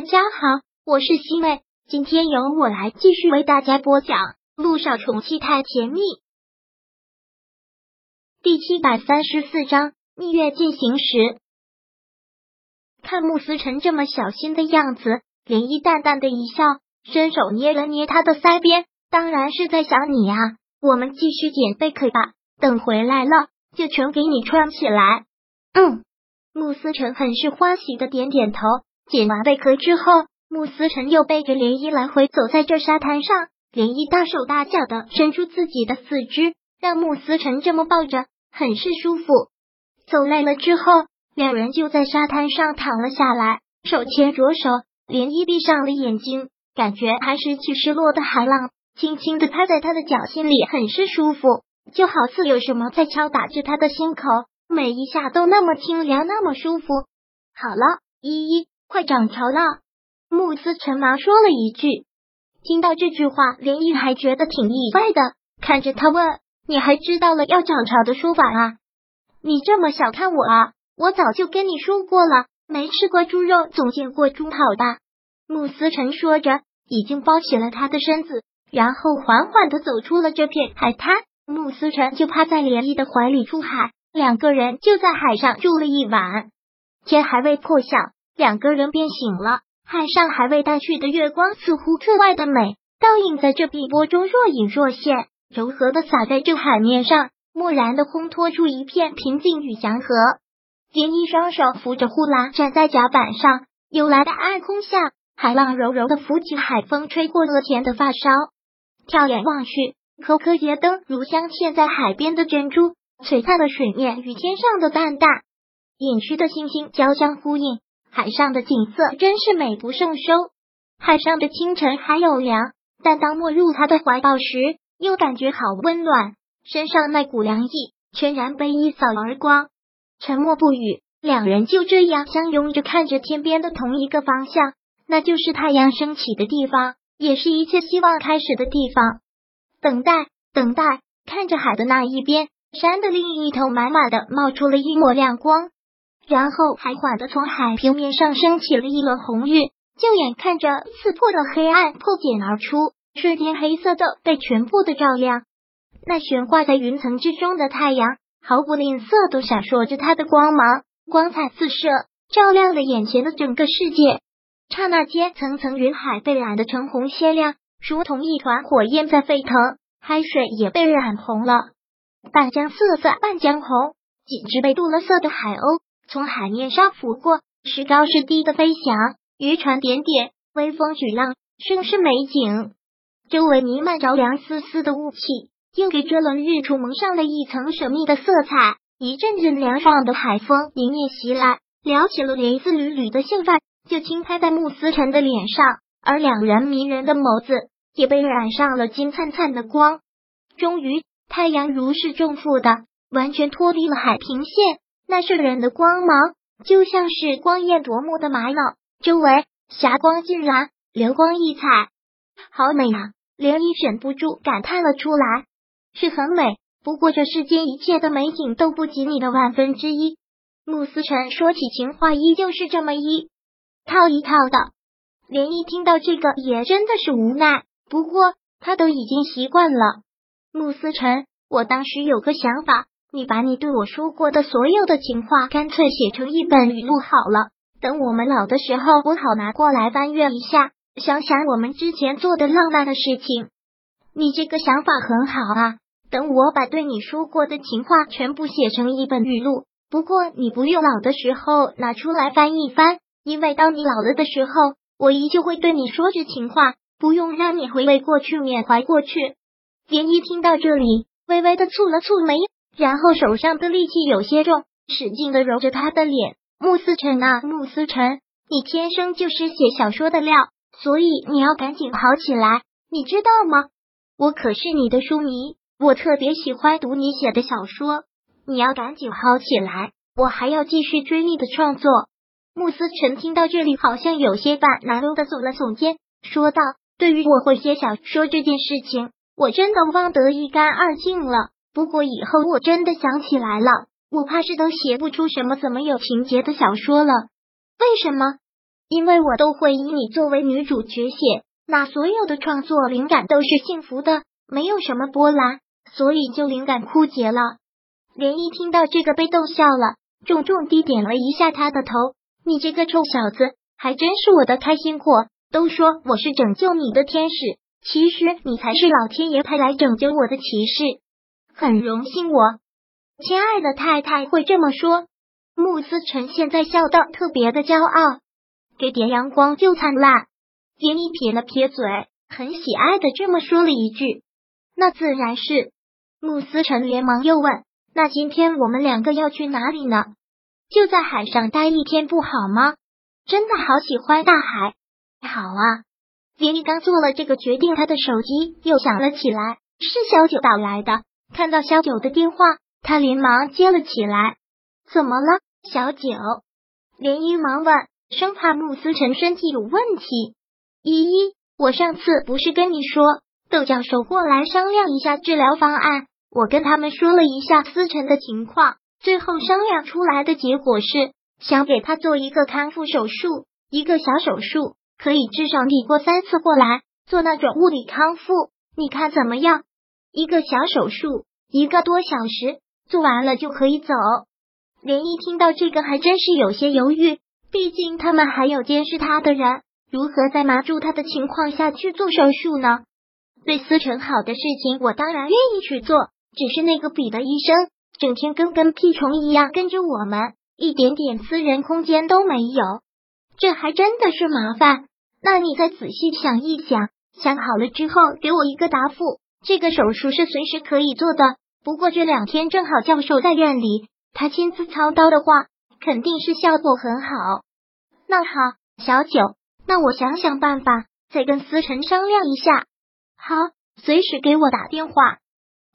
大家好，我是西妹，今天由我来继续为大家播讲《路上宠妻太甜蜜》第七百三十四章蜜月进行时。看慕思辰这么小心的样子，涟漪淡淡的一笑，伸手捏了捏他的腮边，当然是在想你啊。我们继续捡贝壳吧，等回来了就全给你穿起来。嗯，慕思辰很是欢喜的点点头。捡完贝壳之后，慕思辰又背着涟漪来回走在这沙滩上。涟漪大手大脚的伸出自己的四肢，让慕思辰这么抱着很是舒服。走累了之后，两人就在沙滩上躺了下来，手牵着手。涟漪闭上了眼睛，感觉还是起失落的海浪，轻轻的拍在他的脚心里，很是舒服，就好似有什么在敲打着他的心口，每一下都那么清凉，那么舒服。好了，依依。快涨潮了！慕斯陈忙说了一句。听到这句话，连漪还觉得挺意外的，看着他问：“你还知道了要涨潮的说法啊？你这么小看我啊？我早就跟你说过了，没吃过猪肉，总见过猪跑吧？”慕斯陈说着，已经包起了他的身子，然后缓缓的走出了这片海滩。慕斯陈就趴在连漪的怀里出海，两个人就在海上住了一晚。天还未破晓。两个人便醒了，海上还未淡去的月光似乎格外的美，倒映在这碧波中若隐若现，柔和的洒在这海面上，蓦然的烘托出一片平静与祥和。连一双手扶着护栏站在甲板上，幽蓝的暗空下，海浪柔柔的拂起海风，吹过额前的发梢。眺眼望去，颗颗街灯如镶嵌在海边的珍珠，璀璨的水面与天上的淡淡隐去的星星交相呼应。海上的景色真是美不胜收。海上的清晨还有凉，但当没入他的怀抱时，又感觉好温暖。身上那股凉意全然被一扫而光。沉默不语，两人就这样相拥着，看着天边的同一个方向，那就是太阳升起的地方，也是一切希望开始的地方。等待，等待，看着海的那一边，山的另一头，满满的冒出了一抹亮光。然后还缓的从海平面上升起了一轮红晕，就眼看着刺破的黑暗破茧而出，瞬间黑色的被全部的照亮。那悬挂在云层之中的太阳毫不吝啬的闪烁着它的光芒，光彩四射，照亮了眼前的整个世界。刹那间，层层云海被染得橙红鲜亮，如同一团火焰在沸腾，海水也被染红了，半江瑟瑟半江红，几只被镀了色的海鸥。从海面上拂过，时高时低的飞翔，渔船点点，微风举浪，甚是美景。周围弥漫着凉丝丝的雾气，又给这轮日出蒙上了一层神秘的色彩。一阵阵凉爽的海风迎面袭来，撩起了蕾丝缕缕的秀发，就轻拍在慕思辰的脸上，而两人迷人的眸子也被染上了金灿灿的光。终于，太阳如释重负的完全脱离了海平线。那摄人的光芒，就像是光艳夺目的玛瑙，周围霞光尽染，流光溢彩，好美啊！连漪忍不住感叹了出来。是很美，不过这世间一切的美景都不及你的万分之一。慕思辰说起情话，依旧是这么一套一套的。连漪听到这个，也真的是无奈，不过他都已经习惯了。慕思辰，我当时有个想法。你把你对我说过的所有的情话，干脆写成一本语录好了。等我们老的时候，我好拿过来翻阅一下，想想我们之前做的浪漫的事情。你这个想法很好啊。等我把对你说过的情话全部写成一本语录，不过你不用老的时候拿出来翻一翻，因为当你老了的时候，我依旧会对你说着情话，不用让你回味过去，缅怀过去。连一听到这里，微微的蹙了蹙眉。然后手上的力气有些重，使劲的揉着他的脸。慕思辰啊，慕思辰，你天生就是写小说的料，所以你要赶紧好起来，你知道吗？我可是你的书迷，我特别喜欢读你写的小说。你要赶紧好起来，我还要继续追你的创作。慕思辰听到这里，好像有些半难过的耸了耸肩，说道：“对于我会写小说这件事情，我真的忘得一干二净了。”不过以后我真的想起来了，我怕是都写不出什么怎么有情节的小说了。为什么？因为我都会以你作为女主角写，那所有的创作灵感都是幸福的，没有什么波澜，所以就灵感枯竭了。连一听到这个被逗笑了，重重地点了一下他的头。你这个臭小子，还真是我的开心果。都说我是拯救你的天使，其实你才是老天爷派来拯救我的骑士。很荣幸，我亲爱的太太会这么说。穆思辰现在笑得特别的骄傲，给点阳光就灿烂。连一撇了撇嘴，很喜爱的这么说了一句：“那自然是。”穆思辰连忙又问：“那今天我们两个要去哪里呢？就在海上待一天不好吗？真的好喜欢大海。”好啊！连一刚做了这个决定，他的手机又响了起来，是小九打来的。看到小九的电话，他连忙接了起来。怎么了，小九？连一忙问，生怕穆思辰身体有问题。依依，我上次不是跟你说，窦教授过来商量一下治疗方案，我跟他们说了一下思辰的情况，最后商量出来的结果是想给他做一个康复手术，一个小手术。可以至少抵过三次过来做那种物理康复，你看怎么样？一个小手术，一个多小时，做完了就可以走。连一听到这个，还真是有些犹豫，毕竟他们还有监视他的人，如何在麻住他的情况下去做手术呢？对思成好的事情，我当然愿意去做，只是那个彼得医生整天跟跟屁虫一样跟着我们，一点点私人空间都没有，这还真的是麻烦。那你再仔细想一想，想好了之后给我一个答复。这个手术是随时可以做的，不过这两天正好教授在院里，他亲自操刀的话，肯定是效果很好。那好，小九，那我想想办法，再跟思辰商量一下。好，随时给我打电话。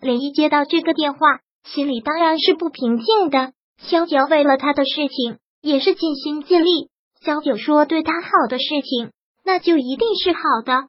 连一接到这个电话，心里当然是不平静的。萧九为了他的事情，也是尽心尽力。萧九说对他好的事情。那就一定是好的。